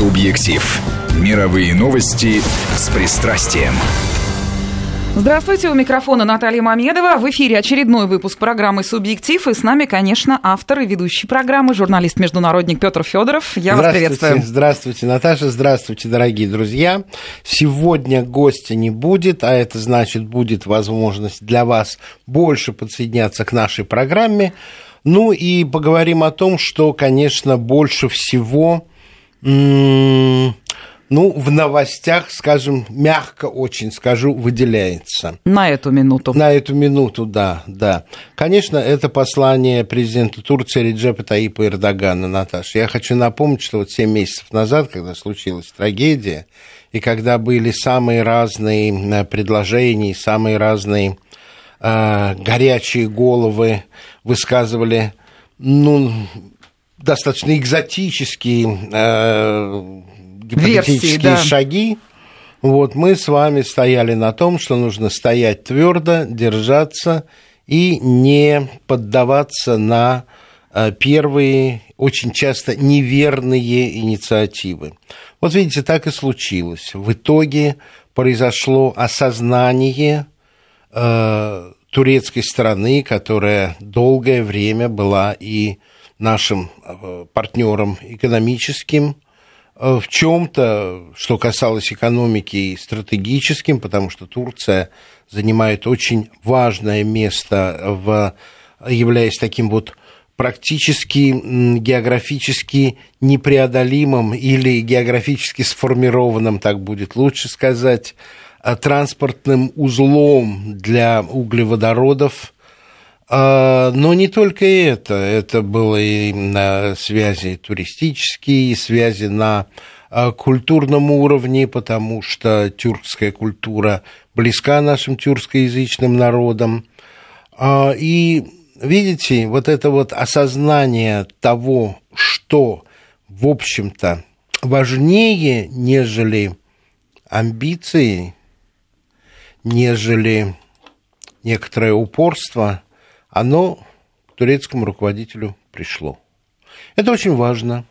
Субъектив. Мировые новости с пристрастием. Здравствуйте, у микрофона Наталья Мамедова. В эфире очередной выпуск программы «Субъектив». И с нами, конечно, автор и ведущий программы, журналист-международник Петр Федоров. Я вас приветствую. Здравствуйте, Наташа. Здравствуйте, дорогие друзья. Сегодня гостя не будет, а это значит, будет возможность для вас больше подсоединяться к нашей программе. Ну и поговорим о том, что, конечно, больше всего ну, в новостях, скажем, мягко очень скажу, выделяется. На эту минуту. На эту минуту, да, да. Конечно, это послание президента Турции Реджепа Таипа Эрдогана, Наташа. Я хочу напомнить, что вот 7 месяцев назад, когда случилась трагедия, и когда были самые разные э, предложения, самые разные э, горячие головы высказывали, ну, достаточно экзотические э, гипотетические Версии, да. шаги. Вот мы с вами стояли на том, что нужно стоять твердо, держаться и не поддаваться на э, первые, очень часто неверные инициативы. Вот видите, так и случилось. В итоге произошло осознание э, турецкой стороны, которая долгое время была и нашим э, партнером экономическим, э, в чем-то, что касалось экономики, и стратегическим, потому что Турция занимает очень важное место, в, являясь таким вот практически географически непреодолимым или географически сформированным, так будет лучше сказать, э, транспортным узлом для углеводородов но не только это. Это было и на связи туристические, и связи на а, культурном уровне, потому что тюркская культура близка нашим тюркскоязычным народам. А, и видите, вот это вот осознание того, что, в общем-то, важнее, нежели амбиции, нежели некоторое упорство – оно к турецкому руководителю пришло. Это очень важно.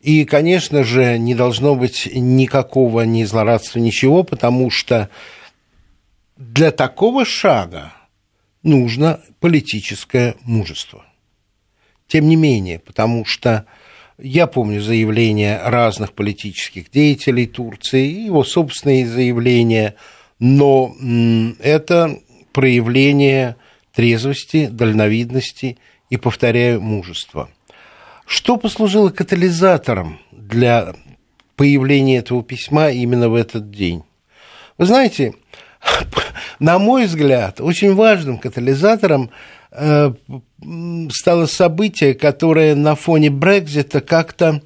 И, конечно же, не должно быть никакого ни злорадства, ничего, потому что для такого шага нужно политическое мужество. Тем не менее, потому что я помню заявления разных политических деятелей Турции, его собственные заявления, но это проявление трезвости, дальновидности и, повторяю, мужества. Что послужило катализатором для появления этого письма именно в этот день? Вы знаете, на мой взгляд, очень важным катализатором э, стало событие, которое на фоне Брекзита как-то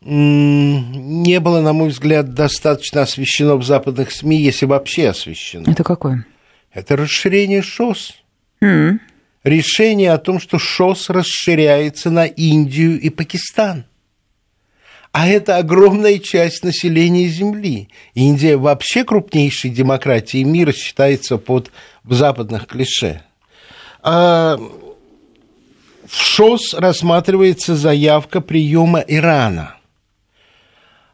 не было, на мой взгляд, достаточно освещено в западных СМИ, если вообще освещено. Это какое? Это расширение ШОС. Mm. Решение о том, что ШОС расширяется на Индию и Пакистан. А это огромная часть населения Земли. Индия вообще крупнейшей демократией мира считается под в западных клише. А в ШОС рассматривается заявка приема Ирана.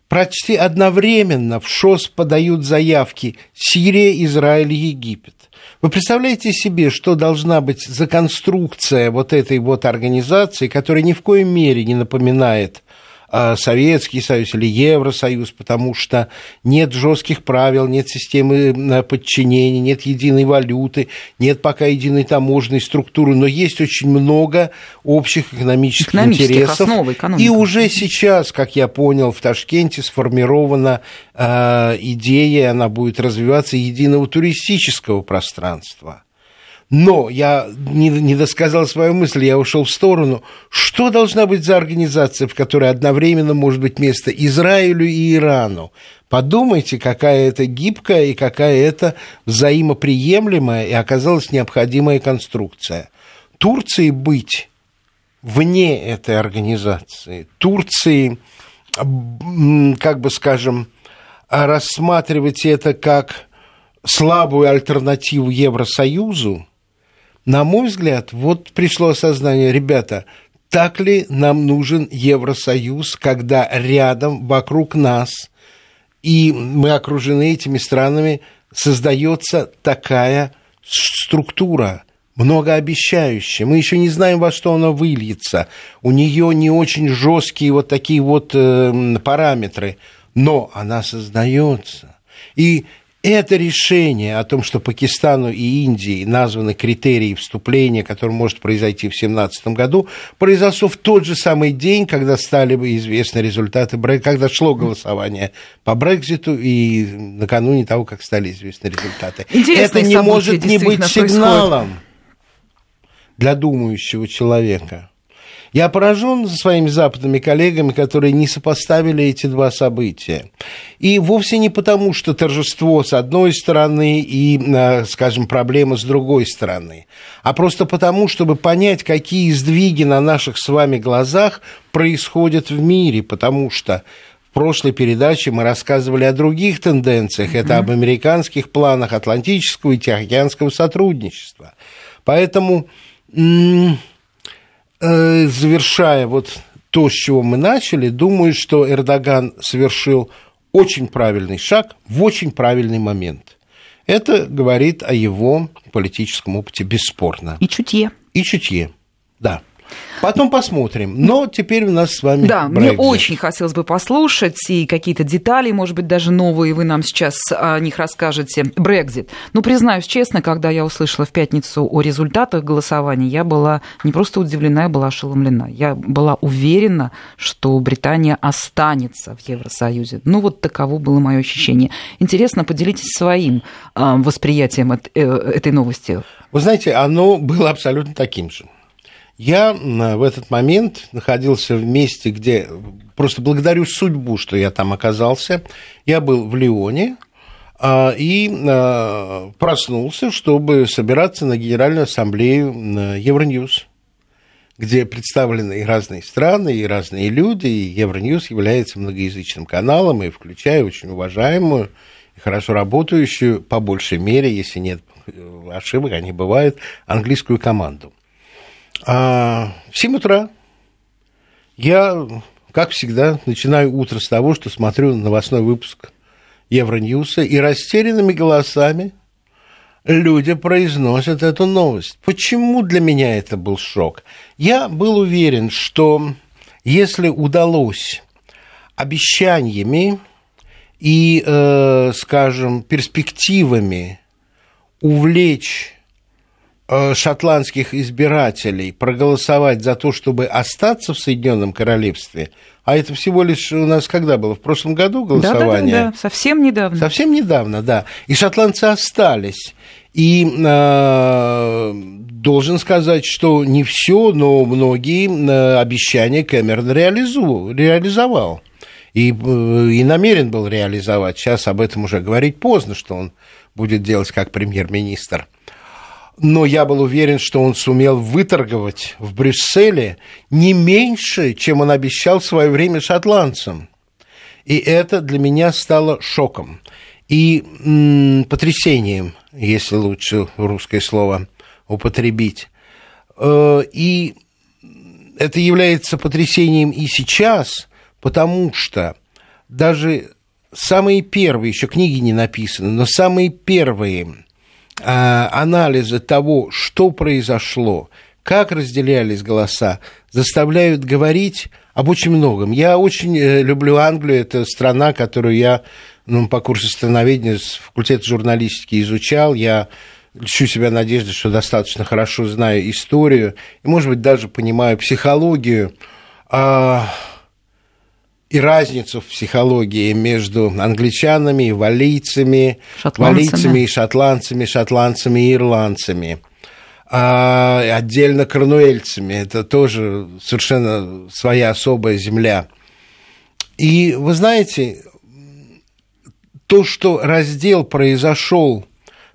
Почти одновременно в ШОС подают заявки Сирия, Израиль Египет. Вы представляете себе, что должна быть за конструкция вот этой вот организации, которая ни в коей мере не напоминает Советский Союз или Евросоюз, потому что нет жестких правил, нет системы э, подчинения, нет единой валюты, нет пока единой таможенной структуры, но есть очень много общих экономических, интересов. И уже сейчас, как я понял, в Ташкенте сформирована э, идея, она будет развиваться единого туристического пространства. Но я не, не досказал свою мысль, я ушел в сторону. Что должна быть за организация, в которой одновременно может быть место Израилю и Ирану? Подумайте, какая это гибкая и какая это взаимоприемлемая и оказалась необходимая конструкция. Турции быть вне этой организации, Турции, как бы скажем, рассматривать это как слабую альтернативу Евросоюзу, на мой взгляд, вот пришло осознание, ребята, так ли нам нужен Евросоюз, когда рядом, вокруг нас, и мы окружены этими странами, создается такая структура, многообещающая. Мы еще не знаем, во что она выльется. У нее не очень жесткие вот такие вот э, параметры, но она создается. И это решение о том, что Пакистану и Индии названы критерии вступления, который может произойти в 2017 году, произошло в тот же самый день, когда стали бы известны результаты, когда шло голосование по Брекзиту и накануне того, как стали известны результаты. Интересные это не может не быть сигналом происходит. для думающего человека. Я поражен своими западными коллегами, которые не сопоставили эти два события. И вовсе не потому, что торжество с одной стороны и, э, скажем, проблема с другой стороны, а просто потому, чтобы понять, какие сдвиги на наших с вами глазах происходят в мире, потому что в прошлой передаче мы рассказывали о других тенденциях. Это об американских планах Атлантического и Тихоокеанского сотрудничества. Поэтому завершая вот то, с чего мы начали, думаю, что Эрдоган совершил очень правильный шаг в очень правильный момент. Это говорит о его политическом опыте, бесспорно. И чутье. И чутье, да. Потом посмотрим. Но теперь у нас с вами Да, Brexit. мне очень хотелось бы послушать и какие-то детали, может быть, даже новые вы нам сейчас о них расскажете. Брекзит. Ну, признаюсь честно, когда я услышала в пятницу о результатах голосования, я была не просто удивлена, я была ошеломлена. Я была уверена, что Британия останется в Евросоюзе. Ну, вот таково было мое ощущение. Интересно, поделитесь своим э, восприятием э, этой новости. Вы знаете, оно было абсолютно таким же. Я в этот момент находился в месте, где просто благодарю судьбу, что я там оказался. Я был в Лионе а, и а, проснулся, чтобы собираться на Генеральную ассамблею Евроньюз где представлены и разные страны, и разные люди, и Евроньюз является многоязычным каналом, и включая очень уважаемую и хорошо работающую, по большей мере, если нет ошибок, они бывают, английскую команду. А в 7 утра я, как всегда, начинаю утро с того, что смотрю новостной выпуск Евроньюса, и растерянными голосами люди произносят эту новость. Почему для меня это был шок? Я был уверен, что если удалось обещаниями и, э, скажем, перспективами увлечь шотландских избирателей проголосовать за то, чтобы остаться в Соединенном Королевстве, а это всего лишь у нас когда было? В прошлом году голосование? Да, да, да, совсем недавно. Совсем недавно, да. И шотландцы остались. И э, должен сказать, что не все, но многие э, обещания Кэмерон реализу, реализовал. И, э, и намерен был реализовать. Сейчас об этом уже говорить поздно, что он будет делать как премьер-министр но я был уверен, что он сумел выторговать в Брюсселе не меньше, чем он обещал в свое время шотландцам. И это для меня стало шоком и м, потрясением, если лучше русское слово употребить. Э, и это является потрясением и сейчас, потому что даже самые первые, еще книги не написаны, но самые первые анализа того, что произошло, как разделялись голоса, заставляют говорить об очень многом. Я очень э, люблю Англию, это страна, которую я ну, по курсу становления с факультета журналистики изучал. Я льщу себя надежды, что достаточно хорошо знаю историю и, может быть, даже понимаю психологию. А, и разницу в психологии между англичанами и валийцами, валийцами и шотландцами, шотландцами и ирландцами. А отдельно корнуэльцами. Это тоже совершенно своя особая земля. И вы знаете, то, что раздел произошел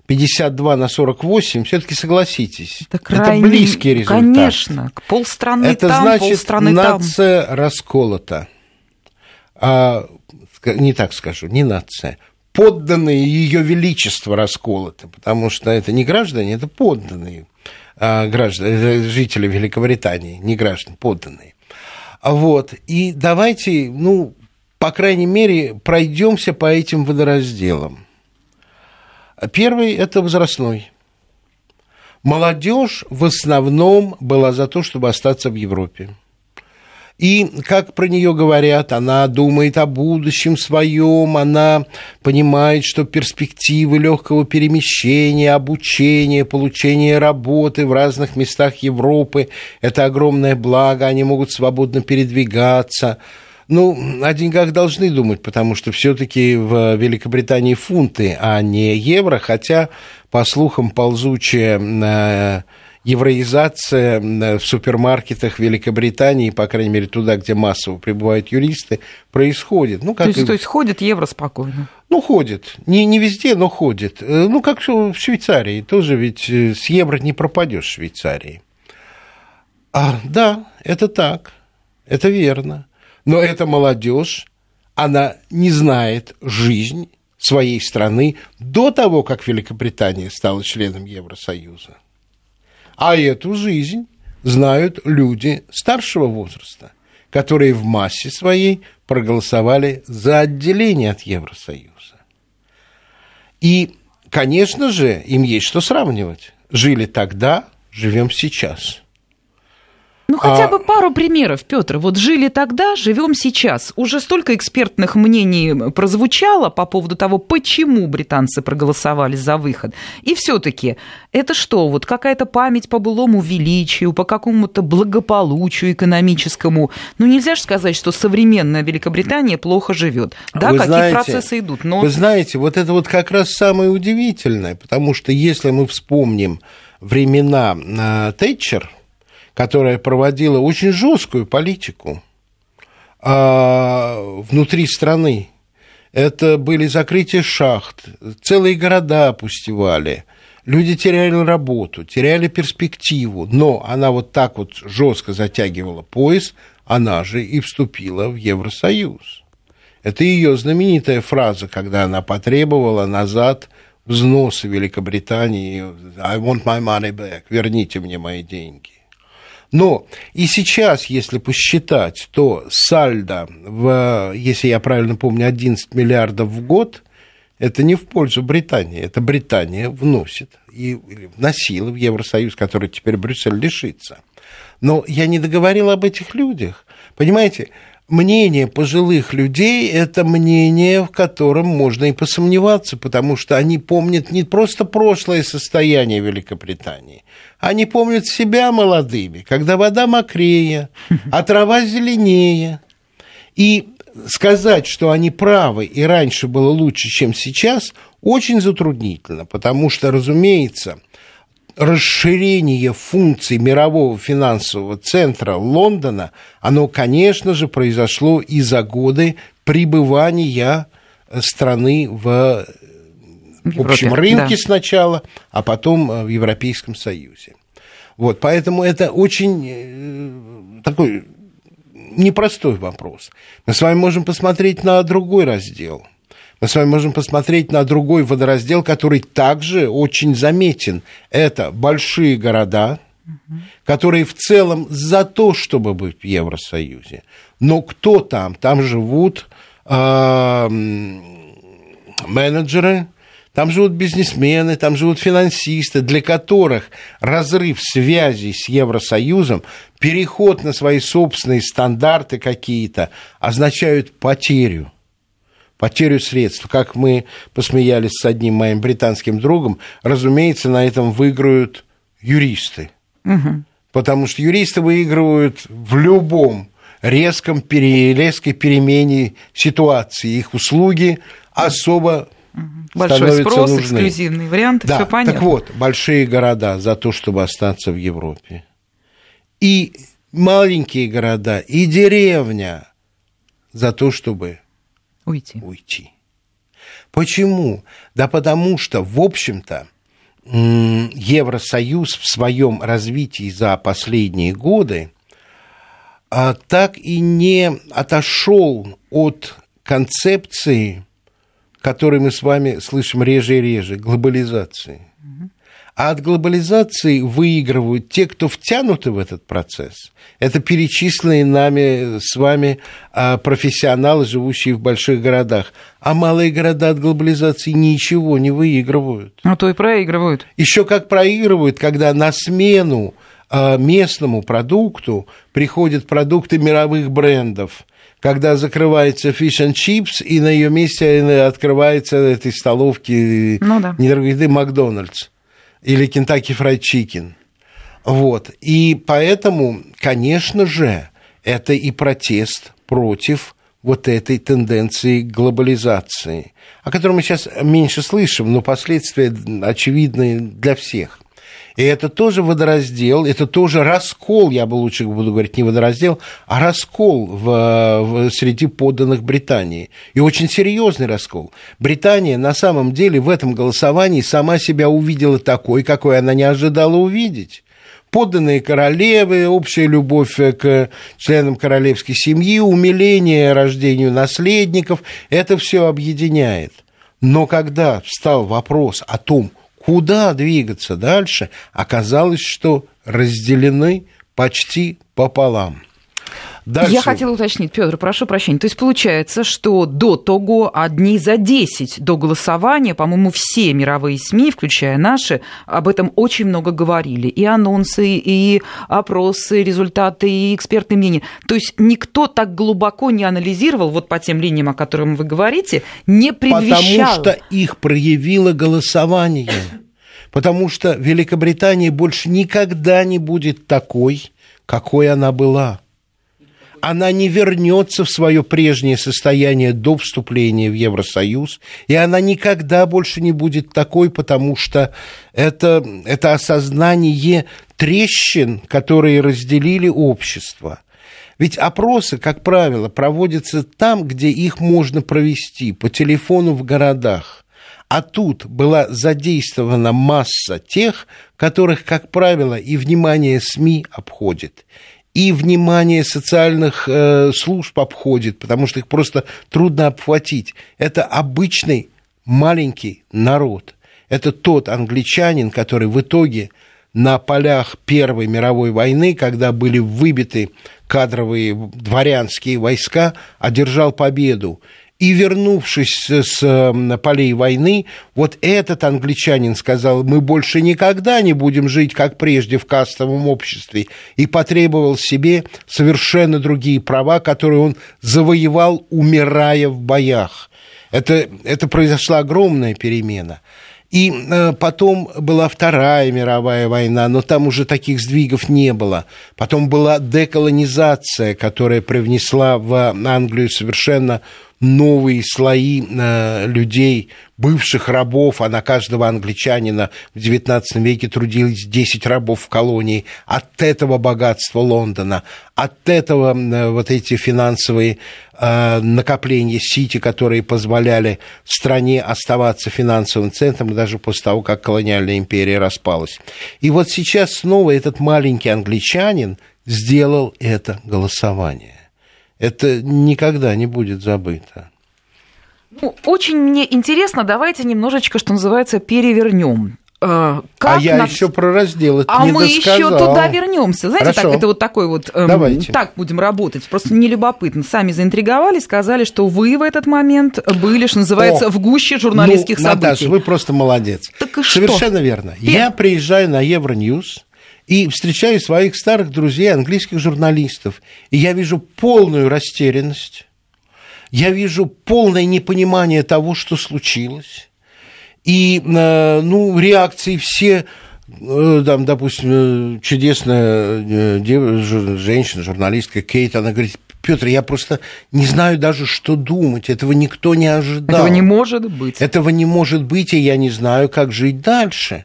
52 на 48, все-таки согласитесь, это, крайне, это близкий результат. Конечно, полстраны это там, значит, полстраны нация там. расколота а, не так скажу, не нация, подданные ее величество расколоты, потому что это не граждане, это подданные. а, граждан, жители Великобритании, не граждан, подданные. Вот. И давайте, ну, по крайней мере, пройдемся по этим водоразделам. Первый – это возрастной. Молодежь в основном была за то, чтобы остаться в Европе. И, как про нее говорят, она думает о будущем своем, она понимает, что перспективы легкого перемещения, обучения, получения работы в разных местах Европы – это огромное благо, они могут свободно передвигаться. Ну, о деньгах должны думать, потому что все-таки в Великобритании фунты, а не евро, хотя, по слухам, ползучая э, евроизация в супермаркетах Великобритании, по крайней мере, туда, где массово прибывают юристы, происходит. Ну, как... то, есть, то есть ходит евро спокойно? Ну, ходит. Не, не везде, но ходит. Э, ну, как в Швейцарии. Тоже ведь э, с евро не пропадешь в Швейцарии. А, да, это так. Это верно. Но эта молодежь, она не знает жизнь своей страны до того, как Великобритания стала членом Евросоюза. А эту жизнь знают люди старшего возраста, которые в массе своей проголосовали за отделение от Евросоюза. И, конечно же, им есть что сравнивать. Жили тогда, живем сейчас – ну, хотя а... бы пару примеров, Петр. Вот жили тогда, живем сейчас. Уже столько экспертных мнений прозвучало по поводу того, почему британцы проголосовали за выход. И все-таки это что, вот какая-то память по былому величию, по какому-то благополучию экономическому? Ну, нельзя же сказать, что современная Великобритания плохо живет. Да, вы какие знаете, процессы идут. Но... Вы знаете, вот это вот как раз самое удивительное, потому что если мы вспомним времена э, Тэтчер, которая проводила очень жесткую политику а, внутри страны. Это были закрытия шахт, целые города опустевали, люди теряли работу, теряли перспективу, но она вот так вот жестко затягивала пояс, она же и вступила в Евросоюз. Это ее знаменитая фраза, когда она потребовала назад взносы Великобритании «I want my money back», «Верните мне мои деньги». Но и сейчас, если посчитать, то сальдо, в, если я правильно помню, 11 миллиардов в год, это не в пользу Британии, это Британия вносит и вносила в Евросоюз, который теперь Брюссель лишится. Но я не договорил об этих людях. Понимаете, мнение пожилых людей – это мнение, в котором можно и посомневаться, потому что они помнят не просто прошлое состояние Великобритании, они помнят себя молодыми, когда вода мокрее, а трава зеленее. И сказать, что они правы и раньше было лучше, чем сейчас, очень затруднительно, потому что, разумеется, расширение функций мирового финансового центра Лондона, оно, конечно же, произошло и за годы пребывания страны в в, общем рынке да. сначала, а потом э, в Европейском Союзе. Вот, поэтому это очень э, такой непростой вопрос. Мы с вами можем посмотреть на другой раздел. Мы с вами можем посмотреть на другой водораздел, который также очень заметен. Это большие города, которые в целом за то, чтобы быть в Евросоюзе. Но кто там? Там живут э, менеджеры, там живут бизнесмены, там живут финансисты, для которых разрыв связей с Евросоюзом, переход на свои собственные стандарты какие-то означают потерю потерю средств. Как мы посмеялись с одним моим британским другом, разумеется, на этом выиграют юристы. Угу. Потому что юристы выигрывают в любом резком, резкой перемене ситуации. Их услуги особо Большой спрос, нужны. эксклюзивные варианты, да, все понятно. Так вот, большие города за то, чтобы остаться в Европе. И маленькие города, и деревня за то, чтобы уйти. уйти. Почему? Да потому что, в общем-то, Евросоюз в своем развитии за последние годы а, так и не отошел от концепции который мы с вами слышим реже и реже, глобализации. А от глобализации выигрывают те, кто втянуты в этот процесс. Это перечисленные нами с вами а, профессионалы, живущие в больших городах. А малые города от глобализации ничего не выигрывают. Ну, то и проигрывают. Еще как проигрывают, когда на смену а, местному продукту приходят продукты мировых брендов когда закрывается Fish and Chips, и на ее месте открывается этой столовки ну, да. недорогой Макдональдс или Kentucky Fried Chicken. Вот. И поэтому, конечно же, это и протест против вот этой тенденции глобализации, о которой мы сейчас меньше слышим, но последствия очевидны для всех. И это тоже водораздел, это тоже раскол, я бы лучше буду говорить не водораздел, а раскол в, в, среди подданных Британии. И очень серьезный раскол. Британия на самом деле в этом голосовании сама себя увидела такой, какой она не ожидала увидеть подданные королевы, общая любовь к членам королевской семьи, умиление рождению наследников, это все объединяет. Но когда встал вопрос о том, куда двигаться дальше, оказалось, что разделены почти пополам. Дальше. Я хотела уточнить, Петр, прошу прощения. То есть получается, что до того, а дней за 10 до голосования, по-моему, все мировые СМИ, включая наши, об этом очень много говорили. И анонсы, и опросы, результаты, и экспертные мнения. То есть никто так глубоко не анализировал, вот по тем линиям, о которых вы говорите, не предвещал. Потому что их проявило голосование. Потому что Великобритания больше никогда не будет такой, какой она была она не вернется в свое прежнее состояние до вступления в Евросоюз, и она никогда больше не будет такой, потому что это, это осознание трещин, которые разделили общество. Ведь опросы, как правило, проводятся там, где их можно провести, по телефону в городах. А тут была задействована масса тех, которых, как правило, и внимание СМИ обходит и внимание социальных э, служб обходит, потому что их просто трудно обхватить. Это обычный маленький народ. Это тот англичанин, который в итоге на полях Первой мировой войны, когда были выбиты кадровые дворянские войска, одержал победу. И вернувшись с полей войны, вот этот англичанин сказал, мы больше никогда не будем жить, как прежде, в кастовом обществе, и потребовал себе совершенно другие права, которые он завоевал, умирая в боях. Это, это произошла огромная перемена. И э, потом была Вторая мировая война, но там уже таких сдвигов не было. Потом была деколонизация, которая привнесла в Англию совершенно новые слои э, людей, бывших рабов, а на каждого англичанина в XIX веке трудились 10 рабов в колонии. От этого богатства Лондона, от этого э, вот эти финансовые э, накопления Сити, которые позволяли стране оставаться финансовым центром даже после того, как колониальная империя распалась. И вот сейчас снова этот маленький англичанин сделал это голосование это никогда не будет забыто. Ну, очень мне интересно, давайте немножечко, что называется, перевернем. Э, как а я на... еще про раздел это А не мы еще туда вернемся. Знаете, так, это вот такой вот... Эм, Давайте. Так будем работать. Просто не любопытно. Сами заинтриговали, сказали, что вы в этот момент были, что называется, О, в гуще журналистских ну, событий. Наташа, вы просто молодец. Так и Совершенно что? верно. Пер... Я приезжаю на Евроньюз, и встречаю своих старых друзей, английских журналистов, и я вижу полную растерянность, я вижу полное непонимание того, что случилось, и, э, ну, реакции все э, там, допустим, э, чудесная женщина, журналистка Кейт, она говорит, Петр, я просто не знаю даже, что думать. Этого никто не ожидал. Этого не может быть. Этого не может быть, и я не знаю, как жить дальше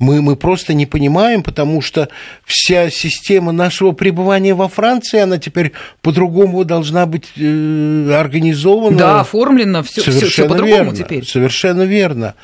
мы, мы просто не понимаем, потому что вся система нашего пребывания во Франции, она теперь по-другому должна быть э, организована. Да, оформлена, все, все, все по-другому теперь. Совершенно верно.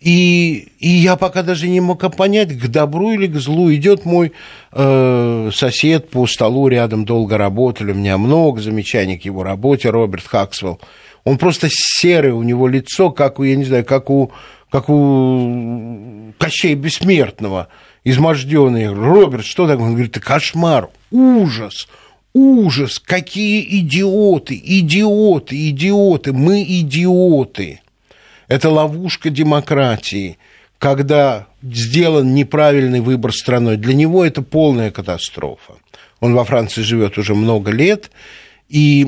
И, и я пока даже не мог понять, к добру или к злу идет мой э, сосед по столу рядом, долго работали, у меня много замечаний к его работе, Роберт Хаксвелл. Он просто серый, у него лицо, как у, я не знаю, как у, как у Кощей Бессмертного, изможденный. Роберт, что такое? Он говорит, это кошмар, ужас, ужас, какие идиоты, идиоты, идиоты, мы идиоты. Это ловушка демократии, когда сделан неправильный выбор страной. Для него это полная катастрофа. Он во Франции живет уже много лет, и,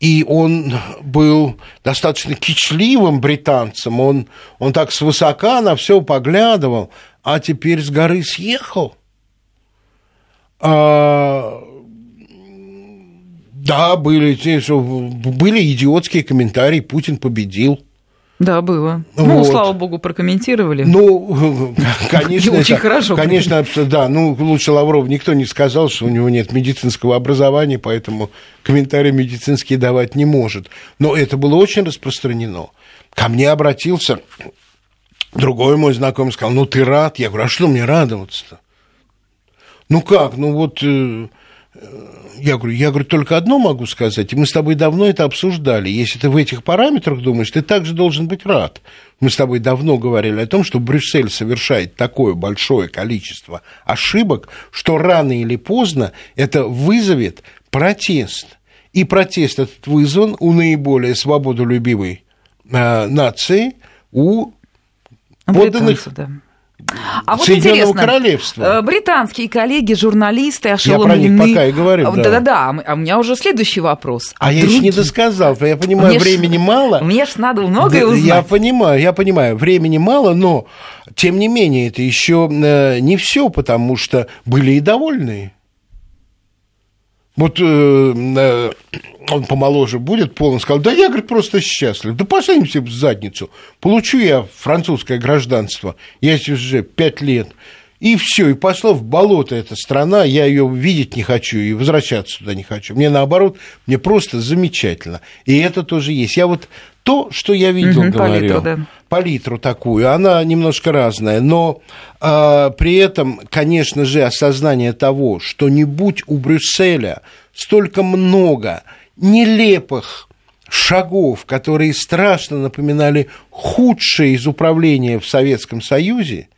и он был достаточно кичливым британцем. Он, он так свысока на все поглядывал, а теперь с горы съехал. А, да, были, были идиотские комментарии, Путин победил. Да, было. Ну, вот. Ну, слава богу, прокомментировали. Ну, конечно, очень это, хорошо. Конечно, да. Ну, лучше Лавров никто не сказал, что у него нет медицинского образования, поэтому комментарии медицинские давать не может. Но это было очень распространено. Ко мне обратился другой мой знакомый, сказал, ну, ты рад? Я говорю, а что мне радоваться-то? Ну как, ну вот э, я говорю, я говорю, только одно могу сказать, и мы с тобой давно это обсуждали. Если ты в этих параметрах думаешь, ты также должен быть рад. Мы с тобой давно говорили о том, что Брюссель совершает такое большое количество ошибок, что рано или поздно это вызовет протест. И протест этот вызван у наиболее свободолюбивой э, нации, у подданных... Да а вот интересно, Королевства. Э, британские коллеги, журналисты ошеломлены. Я про них пока и говорю, да. Да-да-да, а у меня уже следующий вопрос. А Другие... я еще не досказал, я понимаю, мне времени ж... мало. Мне ж надо многое да, узнать. Я понимаю, я понимаю, времени мало, но, тем не менее, это еще э, не все, потому что были и довольные. Вот э, он помоложе будет, полный сказал, да я, говорит, просто счастлив. Да все в задницу. Получу я французское гражданство. Я здесь уже пять лет. И все, и пошла в болото эта страна, я ее видеть не хочу и возвращаться туда не хочу. Мне наоборот, мне просто замечательно. И это тоже есть. Я вот то, что я видел, угу, говорю, палитру, да. палитру такую, она немножко разная, но э, при этом, конечно же, осознание того, что не будь у Брюсселя столько много нелепых шагов, которые страшно напоминали худшее из управления в Советском Союзе,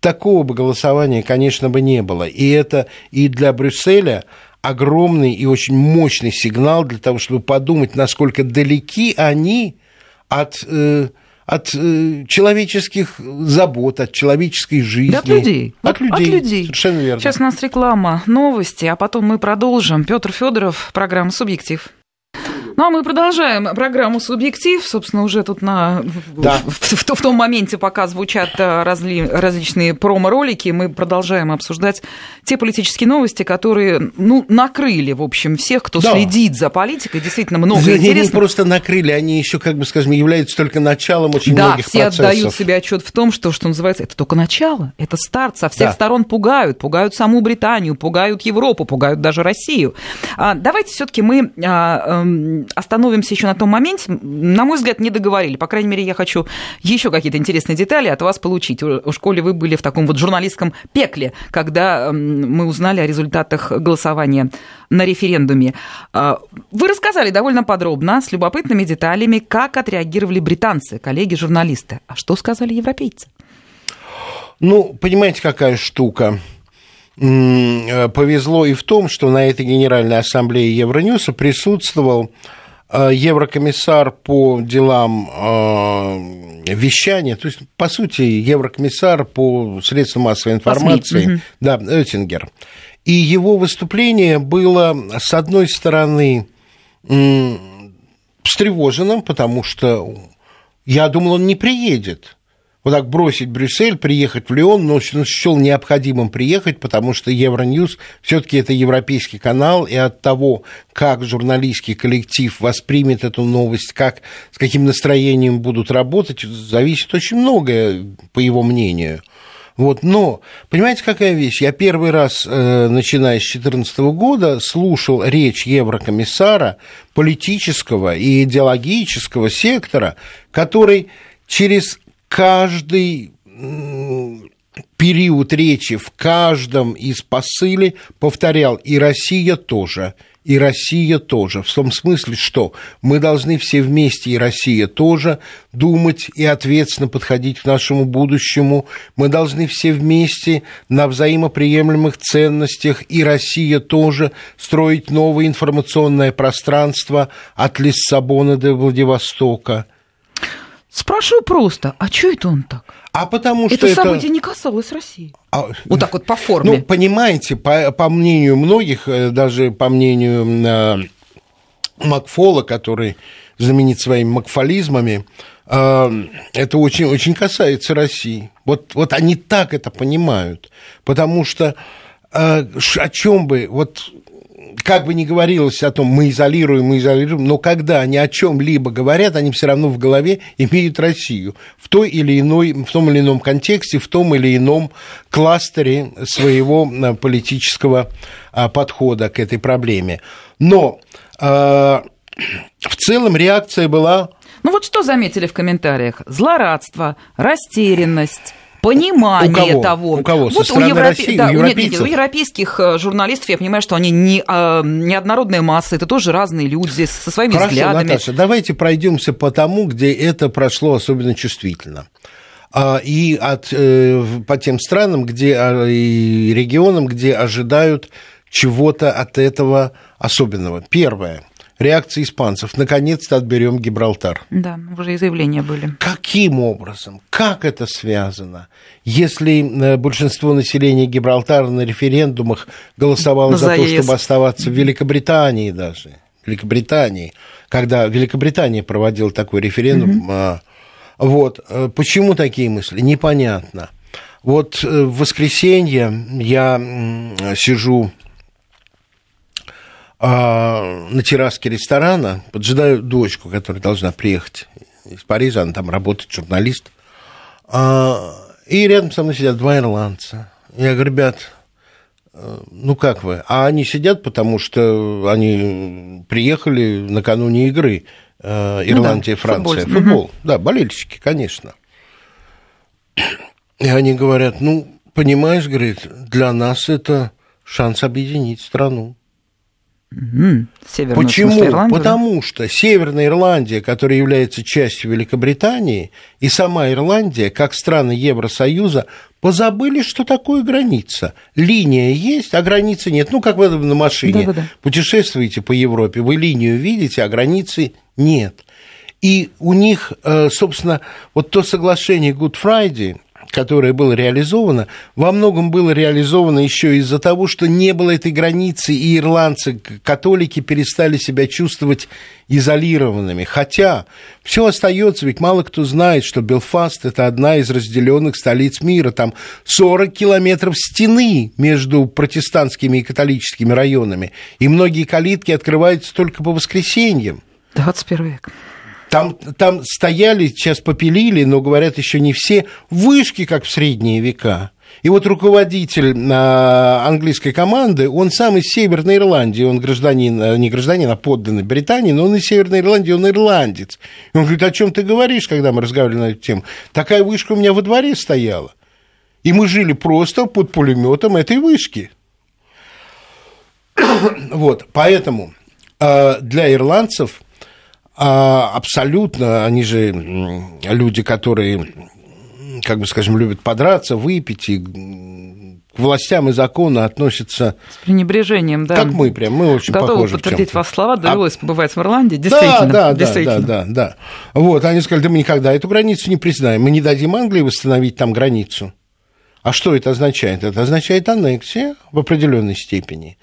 такого бы голосования, конечно, бы не было. И это и для Брюсселя огромный и очень мощный сигнал для того, чтобы подумать, насколько далеки они от, э, от э, человеческих забот, от человеческой жизни. Да от людей. От людей. От людей. Совершенно верно. Сейчас у нас реклама, новости, а потом мы продолжим. Петр Федоров, программа «Субъектив». Ну, а мы продолжаем программу «Субъектив». Собственно, уже тут на... Да. В, в, в, том моменте, пока звучат э, разли, различные промо-ролики, мы продолжаем обсуждать те политические новости, которые, ну, накрыли, в общем, всех, кто да. следит за политикой. Действительно, много они интересного. Они просто накрыли, они еще, как бы, скажем, являются только началом очень да, многих процессов. Да, все отдают себе отчет в том, что, что называется, это только начало, это старт. Со всех да. сторон пугают. Пугают саму Британию, пугают Европу, пугают даже Россию. А, давайте все-таки мы а, эм, остановимся еще на том моменте. На мой взгляд, не договорили. По крайней мере, я хочу еще какие-то интересные детали от вас получить. У школе вы были в таком вот журналистском пекле, когда мы узнали о результатах голосования на референдуме. А, вы рассказали довольно подробно, с любопытными деталями, как отреагировали британцы, коллеги-журналисты. А что сказали европейцы? Ну, понимаете, какая штука? Э, повезло и в том, что на этой Генеральной Ассамблее Евроньюса присутствовал еврокомиссар по делам э, вещания, то есть, по сути, еврокомиссар по средствам массовой информации, да, Оттингер. И его выступление было, с одной стороны, встревоженным, потому что я думал, он не приедет вот так бросить Брюссель, приехать в Лион, но он счел необходимым приехать, потому что Евроньюз все-таки это европейский канал, и от того, как журналистский коллектив воспримет эту новость, как, с каким настроением будут работать, зависит очень многое, по его мнению. Вот, но, понимаете, какая вещь? Я первый раз, э, начиная с 2014 года, слушал речь еврокомиссара политического и идеологического сектора, который через каждый период речи в каждом из посыле повторял, и Россия тоже, и Россия тоже. В том смысле, что мы должны все вместе, и Россия тоже, думать и ответственно подходить к нашему будущему. Мы должны все вместе на взаимоприемлемых ценностях, и Россия тоже, строить новое информационное пространство от Лиссабона до Владивостока. Спрашиваю просто, а что это он так? А потому что это, это событие не касалось России. А, вот так вот по форме. Ну, понимаете, по, по мнению многих, э, даже по мнению э, Макфола, который знаменит своими макфолизмами, э, это очень, очень касается России. Вот, вот они так это понимают. Потому что э, о чем бы, вот как бы ни говорилось о том, мы изолируем, мы изолируем, но когда они о чем-либо говорят, они все равно в голове имеют Россию в той или иной, в том или ином контексте, в том или ином кластере своего э, политического э, подхода к этой проблеме. Но э, в целом реакция была ну вот что заметили в комментариях? Злорадство, растерянность, понимание у того. У кого? Со вот стороны у, европе... России, да, у европейцев? Нет, нет, у европейских э, журналистов, я понимаю, что они не, а, не однородная масса, это тоже разные люди со своими Хорошо, взглядами. Наташа, давайте пройдемся по тому, где это прошло особенно чувствительно а, и от, э, по тем странам, где, а, и регионам, где ожидают чего-то от этого особенного. Первое реакция испанцев. Наконец-то отберем Гибралтар. Да, уже и заявления были. Каким образом? Как это связано? Если э, большинство населения Гибралтара на референдумах голосовало за, за то, чтобы оставаться в Великобритании даже, Великобритании, когда Великобритания проводила такой референдум, угу. вот, э, почему такие мысли? Непонятно. Вот э, в воскресенье я сижу а на терраске ресторана поджидаю дочку, которая должна приехать из Парижа, она там работает, журналист. А, и рядом со мной сидят два ирландца. Я говорю, ребят, э, ну как вы? А они сидят, потому что они приехали накануне игры э, Ирландия и ну да, Франция. Футбол, футбол. Угу. да, болельщики, конечно. И они говорят, ну, понимаешь, говорит, для нас это шанс объединить страну. Угу. Почему? Потому что Северная Ирландия, которая является частью Великобритании, и сама Ирландия, как страны Евросоюза, позабыли, что такое граница. Линия есть, а границы нет. Ну, как вы на машине Да-да-да. путешествуете по Европе, вы линию видите, а границы нет. И у них, э, собственно, вот то соглашение Good Friday – которое было реализовано, во многом было реализовано еще из-за того, что не было этой границы, и ирландцы, католики перестали себя чувствовать изолированными. Хотя все остается, ведь мало кто знает, что Белфаст это одна из разделенных столиц мира. Там 40 километров стены между протестантскими и католическими районами. И многие калитки открываются только по воскресеньям. 21 век. Там, там стояли, сейчас попилили, но, говорят, еще не все, вышки, как в средние века. И вот руководитель а, английской команды, он сам из Северной Ирландии, он гражданин, а, не гражданин, а подданный Британии, но он из Северной Ирландии, он ирландец. И он говорит, о чем ты говоришь, когда мы разговаривали на эту тему? Такая вышка у меня во дворе стояла. И мы жили просто под пулеметом этой вышки. вот, поэтому а, для ирландцев абсолютно, они же люди, которые, как бы скажем, любят подраться, выпить и к властям и закону относятся... С пренебрежением, да. Как мы прям, мы очень Готовы похожи подтвердить ваши слова, довелось а... побывать в Ирландии, действительно. Да, да, действительно. да, да, да, да. Вот, они сказали, да мы никогда эту границу не признаем, мы не дадим Англии восстановить там границу. А что это означает? Это означает аннексия в определенной степени.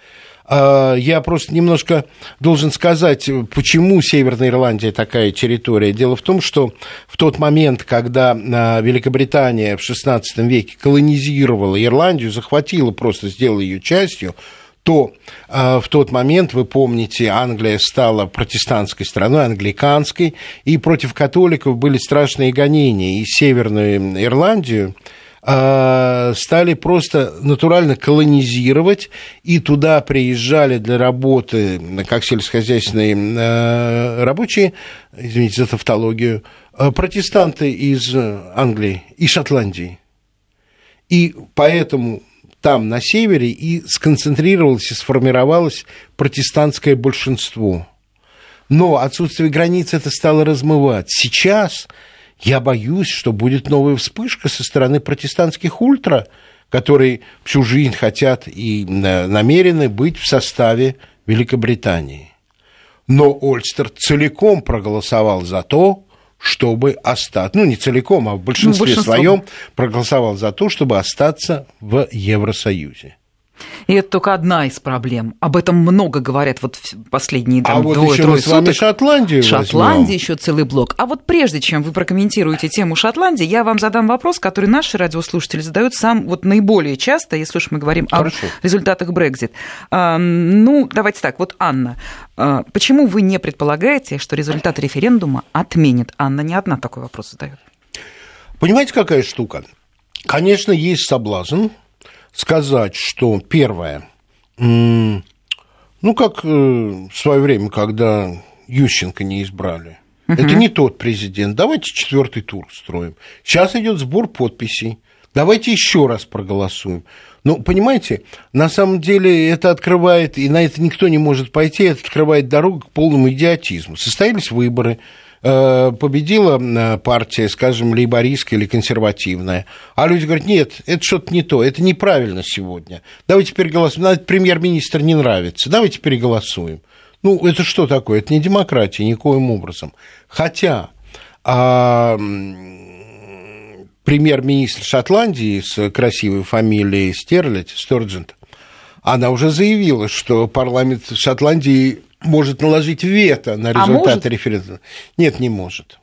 А, я просто немножко должен сказать, почему Северная Ирландия такая территория. Дело в том, что в тот момент, когда а, Великобритания в XVI веке колонизировала Ирландию, захватила, просто сделала ее частью, то э, в тот момент, вы помните, Англия стала протестантской страной, англиканской, и против католиков были страшные гонения. И Северную Ирландию стали просто натурально колонизировать, и туда приезжали для работы, как сельскохозяйственные а, рабочие, извините за тавтологию, а, протестанты из Англии и Шотландии. И поэтому там, на севере, и сконцентрировалось и сформировалось протестантское большинство. Но отсутствие границ это стало размывать. Сейчас я боюсь, что будет новая вспышка со стороны протестантских ультра, которые всю жизнь хотят и намерены быть в составе Великобритании. Но Ольстер целиком проголосовал за то, чтобы остаться, ну не целиком, а в большинстве ну, своем проголосовал за то, чтобы остаться в Евросоюзе. И это только одна из проблем. Об этом много говорят вот последние там, а вот двое, еще трое мы с вами суток. Шотландию Шотландия еще целый блок. А вот прежде чем вы прокомментируете тему Шотландии, я вам задам вопрос, который наши радиослушатели задают сам вот наиболее часто, если уж мы говорим Хорошо. о результатах Брекзит. Ну, давайте так. Вот Анна, а, почему вы не предполагаете, что результат референдума отменит? Анна не одна такой вопрос задает. Понимаете, какая штука? Конечно, есть соблазн сказать, что первое, ну, как э, в свое время, когда Ющенко не избрали, угу. это не тот президент, давайте четвертый тур строим. Сейчас идет сбор подписей, давайте еще раз проголосуем. Ну, понимаете, на самом деле это открывает, и на это никто не может пойти, это открывает дорогу к полному идиотизму. Состоялись выборы, победила э, партия, скажем, лейбористская или консервативная, а люди говорят, нет, это что-то не то, это неправильно сегодня, давайте переголосуем, премьер-министр не нравится, давайте переголосуем. Ну, это что такое? Это не демократия никоим образом. Хотя а, премьер-министр Шотландии с красивой фамилией Стерлить, Сторджент, она уже заявила, что парламент Шотландии может наложить вето на результаты а референдума. Нет, не может.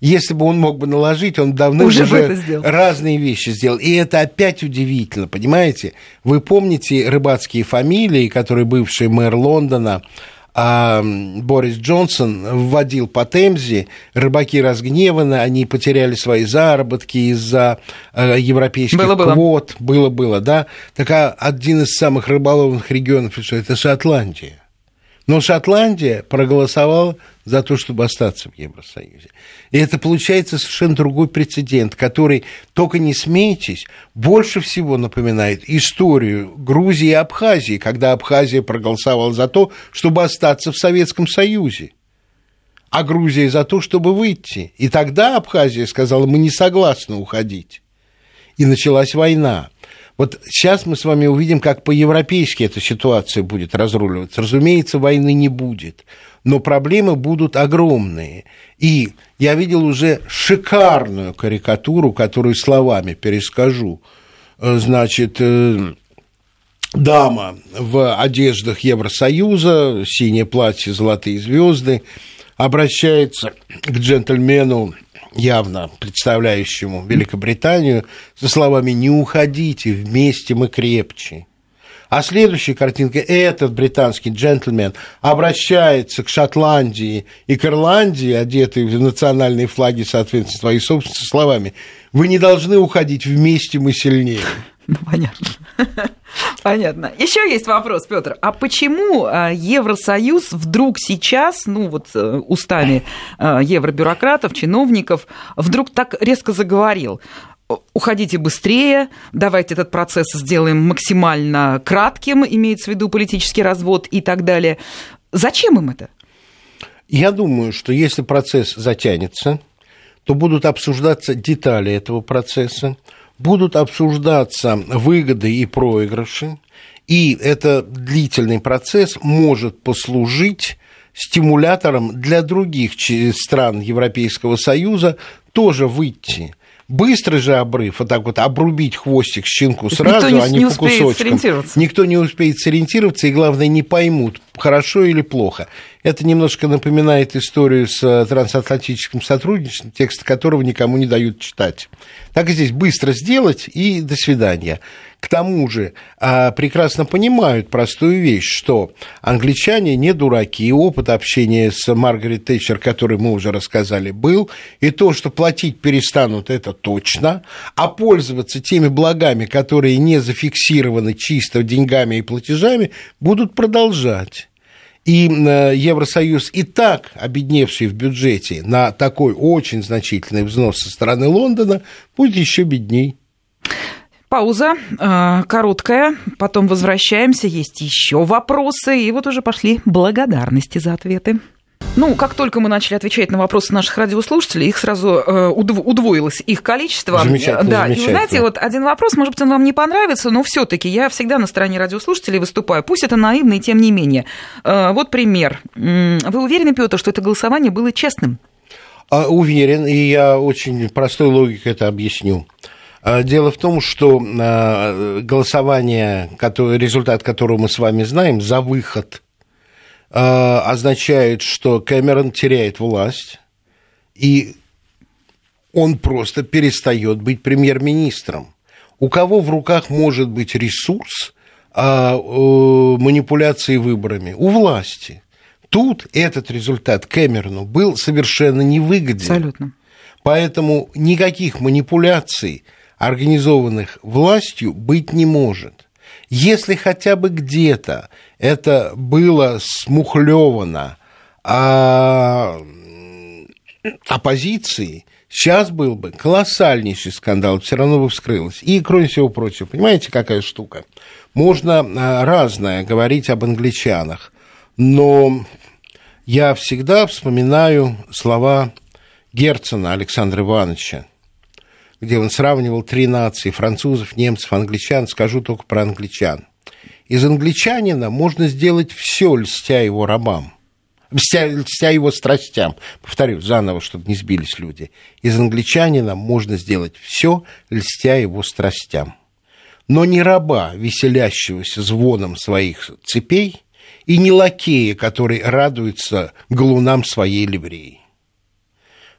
Если бы он мог бы наложить, он давно уже, уже разные вещи сделал. И это опять удивительно, понимаете? Вы помните рыбацкие фамилии, которые бывший мэр Лондона, а Борис Джонсон вводил по Темзе, рыбаки разгневаны, они потеряли свои заработки из-за э, европейских было, квот. Было-было, да. Так а один из самых рыболовных регионов, это Шотландия. Но Шотландия проголосовала за то, чтобы остаться в Евросоюзе. И это получается совершенно другой прецедент, который, только не смейтесь, больше всего напоминает историю Грузии и Абхазии, когда Абхазия проголосовала за то, чтобы остаться в Советском Союзе а Грузия за то, чтобы выйти. И тогда Абхазия сказала, мы не согласны уходить. И началась война. Вот сейчас мы с вами увидим, как по-европейски эта ситуация будет разруливаться. Разумеется, войны не будет, но проблемы будут огромные. И я видел уже шикарную карикатуру, которую словами перескажу. Э, значит, э, дама в одеждах Евросоюза, синее платье, золотые звезды, обращается к джентльмену явно представляющему Великобританию, со словами «Не уходите, вместе мы крепче». А следующая картинка – этот британский джентльмен обращается к Шотландии и к Ирландии, одетые в национальные флаги, соответственно, своими собственными словами. Вы не должны уходить, вместе мы сильнее. Ну, понятно. Понятно. Еще есть вопрос, Петр. А почему а, Евросоюз вдруг сейчас, ну вот э, устами а, евробюрократов, чиновников, вдруг так резко заговорил? уходите быстрее, давайте этот процесс сделаем максимально кратким, имеется в виду политический развод и так далее. Зачем им это? Я думаю, что если процесс затянется, то будут обсуждаться детали этого процесса, будут обсуждаться выгоды и проигрыши, и этот длительный процесс может послужить стимулятором для других стран Европейского Союза тоже выйти Быстрый же обрыв, вот так вот обрубить хвостик щенку сразу, никто не, а не, не по кусочкам. Никто не успеет сориентироваться, и, главное, не поймут, хорошо или плохо. Это немножко напоминает историю с э, трансатлантическим сотрудничеством, текст которого никому не дают читать. Так и здесь быстро сделать, и до свидания. к тому же а, прекрасно понимают простую вещь, что англичане не дураки, опыт общения с Маргарет Тэтчер, который мы уже рассказали, был, и то, что платить перестанут, это точно, а пользоваться теми благами, которые не зафиксированы чисто деньгами и платежами, будут продолжать. И э, Евросоюз и так обедневший в бюджете на такой очень значительный взнос со стороны Лондона будет еще бедней. Пауза э, короткая, потом возвращаемся, есть еще вопросы, и вот уже пошли благодарности за ответы. Ну, как только мы начали отвечать на вопросы наших радиослушателей, их сразу э, удвоилось их количество. Замечательно, да, замечательно. и вы знаете, вот один вопрос, может быть, он вам не понравится, но все-таки я всегда на стороне радиослушателей выступаю. Пусть это наивно, и тем не менее. Э, вот пример. Вы уверены, Петр, что это голосование было честным? А, уверен, и я очень простой логикой это объясню. А, дело в том, что а, голосование, результат которого мы с вами знаем, за выход означает, что Кэмерон теряет власть, и он просто перестает быть премьер-министром. У кого в руках может быть ресурс а, манипуляции выборами? У власти. Тут этот результат Кэмерону был совершенно невыгоден. Абсолютно. Поэтому никаких манипуляций, организованных властью, быть не может. Если хотя бы где-то это было смухлевано а, оппозиции, сейчас был бы колоссальнейший скандал, все равно бы вскрылось. И, кроме всего прочего, понимаете, какая штука? Можно а, разное говорить об англичанах, но я всегда вспоминаю слова Герцена Александра Ивановича, где он сравнивал три нации – французов, немцев, англичан. Скажу только про англичан. Из англичанина можно сделать все, льстя его рабам. Льстя, льстя его страстям. Повторю заново, чтобы не сбились люди. Из англичанина можно сделать все, льстя его страстям. Но не раба, веселящегося звоном своих цепей, и не лакея, который радуется глунам своей ливреи.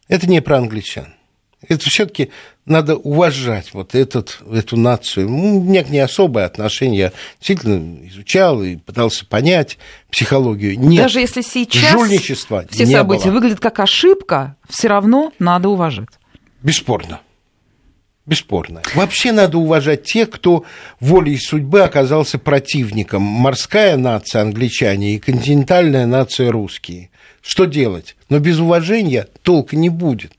Это не про англичан. Это все-таки надо уважать вот этот, эту нацию. Ну, у меня к ней особое отношение. Я действительно изучал и пытался понять психологию. Нет, Даже если сейчас жульничества все не события было. выглядят как ошибка, все равно надо уважать. Бесспорно. Бесспорно. Вообще надо уважать тех, кто волей судьбы оказался противником. Морская нация англичане и континентальная нация русские. Что делать? Но без уважения толка не будет.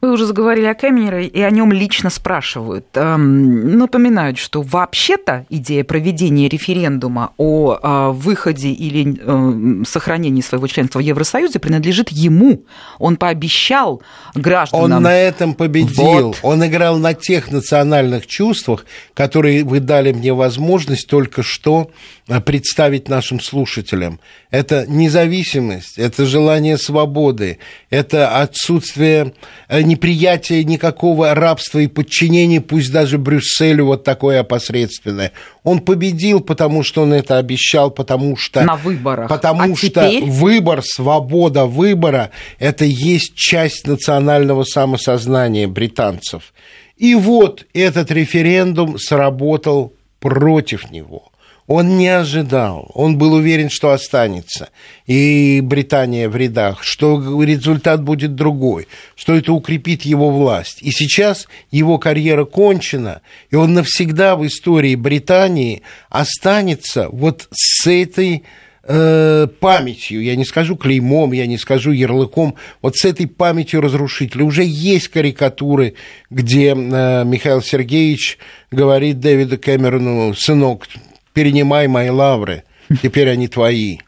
Вы уже заговорили о Кэмероне, и о нем лично спрашивают. Эм, напоминают, что вообще-то идея проведения референдума о э, выходе или э, сохранении своего членства в Евросоюзе принадлежит ему. Он пообещал гражданам... Он на этом победил. Вот. Он играл на тех национальных чувствах, которые вы дали мне возможность только что э, представить нашим слушателям. Это независимость, это желание свободы, это отсутствие неприятия никакого рабства и подчинения, пусть даже Брюсселю вот такое опосредственное. Он победил, потому что он это обещал, потому что... На выборах. Потому а что теперь... выбор, свобода выбора – это есть часть национального самосознания британцев. И вот этот референдум сработал против него – он не ожидал, он был уверен, что останется. И Британия в рядах, что результат будет другой, что это укрепит его власть. И сейчас его карьера кончена, и он навсегда в истории Британии останется вот с этой э, памятью, я не скажу клеймом, я не скажу ярлыком, вот с этой памятью разрушителя. Уже есть карикатуры, где э, Михаил Сергеевич говорит Дэвиду Кэмерону, сынок, перенимай мои лавры, теперь они твои.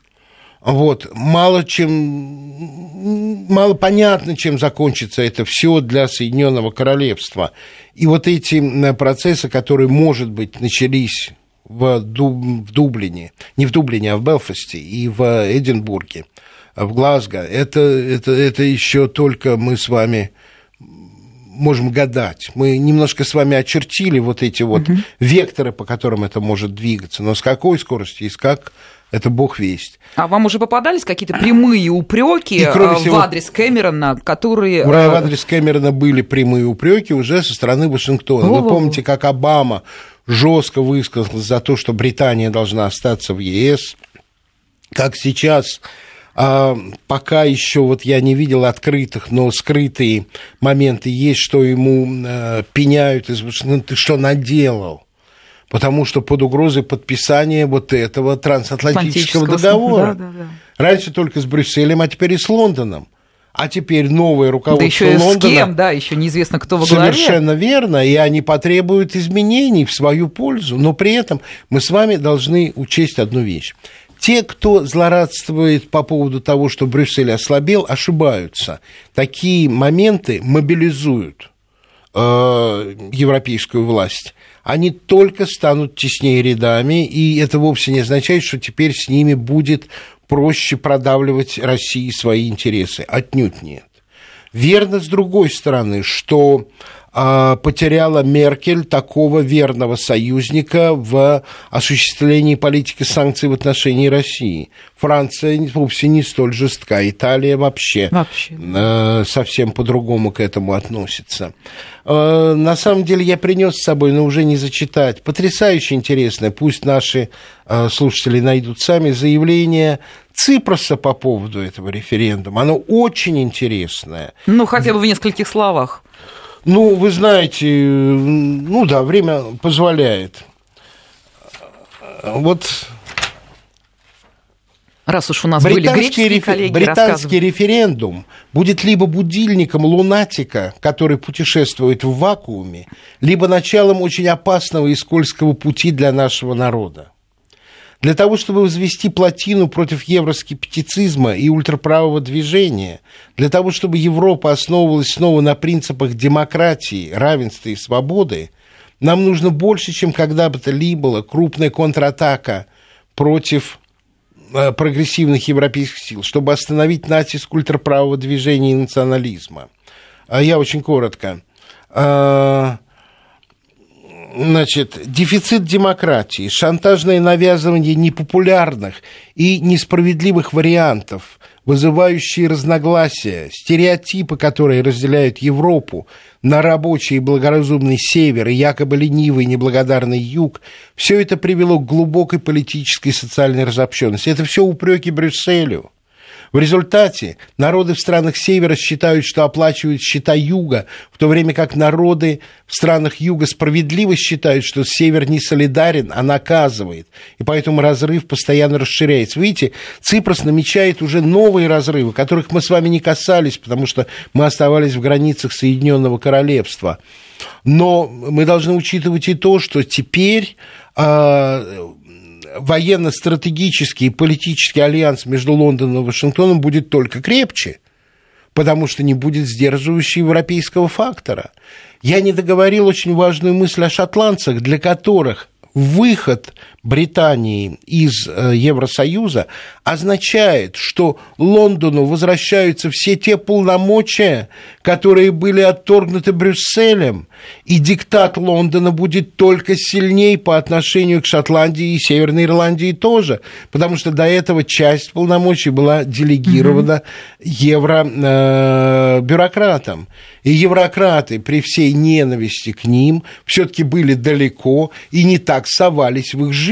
Вот, мало чем, мало понятно, чем закончится это все для Соединенного Королевства. И вот эти процессы, которые, может быть, начались в, Дуб, в Дублине, не в Дублине, а в Белфасте и в Эдинбурге, в Глазго, это, это, это еще только мы с вами можем гадать. Мы немножко с вами очертили вот эти вот угу. векторы, по которым это может двигаться, но с какой скоростью и с как это бог весть. А вам уже попадались какие-то прямые упреки в всего, адрес Кэмерона, которые... В адрес Кэмерона были прямые упреки уже со стороны Вашингтона. Вы помните, как Обама жестко высказался за то, что Британия должна остаться в ЕС, как сейчас пока еще вот я не видел открытых, но скрытые моменты есть, что ему а, пеняют, ну ты что наделал? Потому что под угрозой подписания вот этого трансатлантического договора. Да, да, да. Раньше только с Брюсселем, а теперь и с Лондоном. А теперь новое руководство да еще Лондона. С кем, да, еще неизвестно, кто во главе. Совершенно верно, и они потребуют изменений в свою пользу. Но при этом мы с вами должны учесть одну вещь. Те, кто злорадствует по поводу того, что Брюссель ослабел, ошибаются. Такие моменты мобилизуют э, европейскую власть. Они только станут теснее рядами, и это вовсе не означает, что теперь с ними будет проще продавливать России свои интересы. Отнюдь нет. Верно, с другой стороны, что потеряла Меркель такого верного союзника в осуществлении политики санкций в отношении России. Франция вовсе не столь жестка, Италия вообще, вообще. Э, совсем по-другому к этому относится. Э, на самом деле я принес с собой, но уже не зачитать, потрясающе интересное, пусть наши э, слушатели найдут сами, заявление Ципроса по поводу этого референдума. Оно очень интересное. Ну, хотя бы в нескольких словах. Ну, вы знаете, ну да, время позволяет. Вот Раз уж у нас британский были рефер... коллеги, Британский референдум будет либо будильником лунатика, который путешествует в вакууме, либо началом очень опасного и скользкого пути для нашего народа. Для того, чтобы возвести плотину против евроскептицизма и ультраправого движения, для того, чтобы Европа основывалась снова на принципах демократии, равенства и свободы, нам нужно больше, чем когда бы то ни было, крупная контратака против э, прогрессивных европейских сил, чтобы остановить натиск ультраправого движения и национализма. А я очень коротко. Значит, дефицит демократии, шантажное навязывание непопулярных и несправедливых вариантов, вызывающие разногласия, стереотипы, которые разделяют Европу на рабочий и благоразумный север и якобы ленивый и неблагодарный юг, все это привело к глубокой политической и социальной разобщенности. Это все упреки Брюсселю. В результате народы в странах Севера считают, что оплачивают счета Юга, в то время как народы в странах Юга справедливо считают, что Север не солидарен, а наказывает. И поэтому разрыв постоянно расширяется. Видите, Ципрос намечает уже новые разрывы, которых мы с вами не касались, потому что мы оставались в границах Соединенного Королевства. Но мы должны учитывать и то, что теперь а, военно-стратегический и политический альянс между Лондоном и Вашингтоном будет только крепче, потому что не будет сдерживающего европейского фактора. Я не договорил очень важную мысль о шотландцах, для которых выход Британии из э, Евросоюза означает, что Лондону возвращаются все те полномочия, которые были отторгнуты Брюсселем, и диктат Лондона будет только сильней по отношению к Шотландии и Северной Ирландии тоже, потому что до этого часть полномочий была делегирована mm-hmm. евробюрократам. Э, и еврократы при всей ненависти к ним все-таки были далеко и не так совались в их жизнь.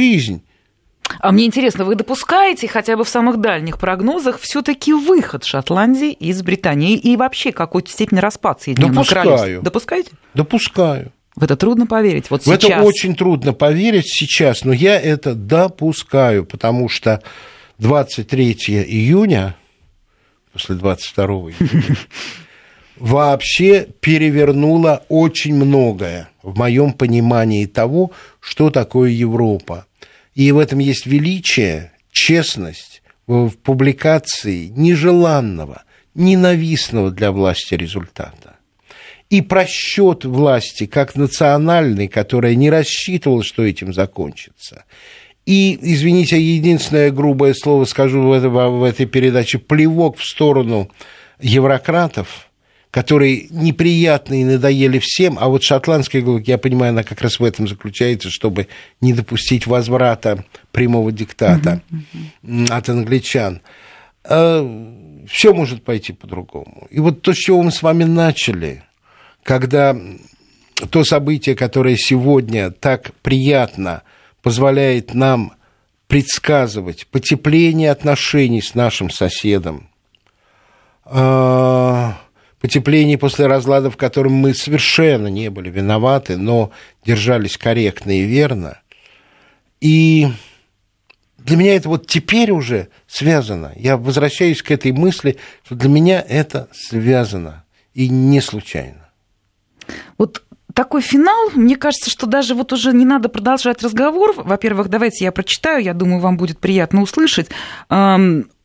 А мне интересно, вы допускаете хотя бы в самых дальних прогнозах все-таки выход Шотландии из Британии и вообще какой-то степень распад Соединенного Допускаю. Допускаете? Допускаю. В это трудно поверить. Вот в сейчас. это очень трудно поверить сейчас, но я это допускаю, потому что 23 июня, после 22 июня, вообще перевернуло очень многое в моем понимании того, что такое Европа. И в этом есть величие, честность в публикации нежеланного, ненавистного для власти результата. И просчет власти как национальной, которая не рассчитывала, что этим закончится. И, извините, единственное грубое слово скажу в, это, в этой передаче, плевок в сторону еврократов – которые неприятные и надоели всем, а вот шотландская иголка, я понимаю, она как раз в этом заключается, чтобы не допустить возврата прямого диктата uh-huh, от англичан. А, Все может пойти по-другому. И вот то, с чего мы с вами начали, когда то событие, которое сегодня так приятно позволяет нам предсказывать потепление отношений с нашим соседом, потепление после разлада, в котором мы совершенно не были виноваты, но держались корректно и верно. И для меня это вот теперь уже связано. Я возвращаюсь к этой мысли, что для меня это связано и не случайно. Вот такой финал, мне кажется, что даже вот уже не надо продолжать разговор. Во-первых, давайте я прочитаю, я думаю, вам будет приятно услышать.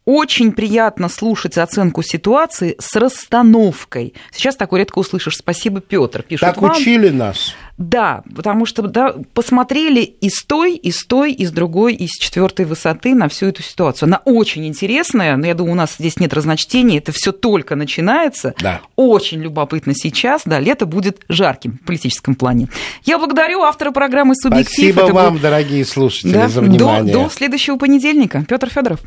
Очень приятно слушать оценку ситуации с расстановкой. Сейчас такое редко услышишь. Спасибо, Петр. Пишет так вам. учили нас. Да, потому что да, посмотрели и с той, и с той, и с другой, и с четвертой высоты на всю эту ситуацию. Она очень интересная, но я думаю, у нас здесь нет разночтений, это все только начинается. Да. Очень любопытно сейчас, да, лето будет жарким в политическом плане. Я благодарю автора программы «Субъектив». Спасибо это вам, был... дорогие слушатели, да, за внимание. До, до следующего понедельника. Петр Федоров.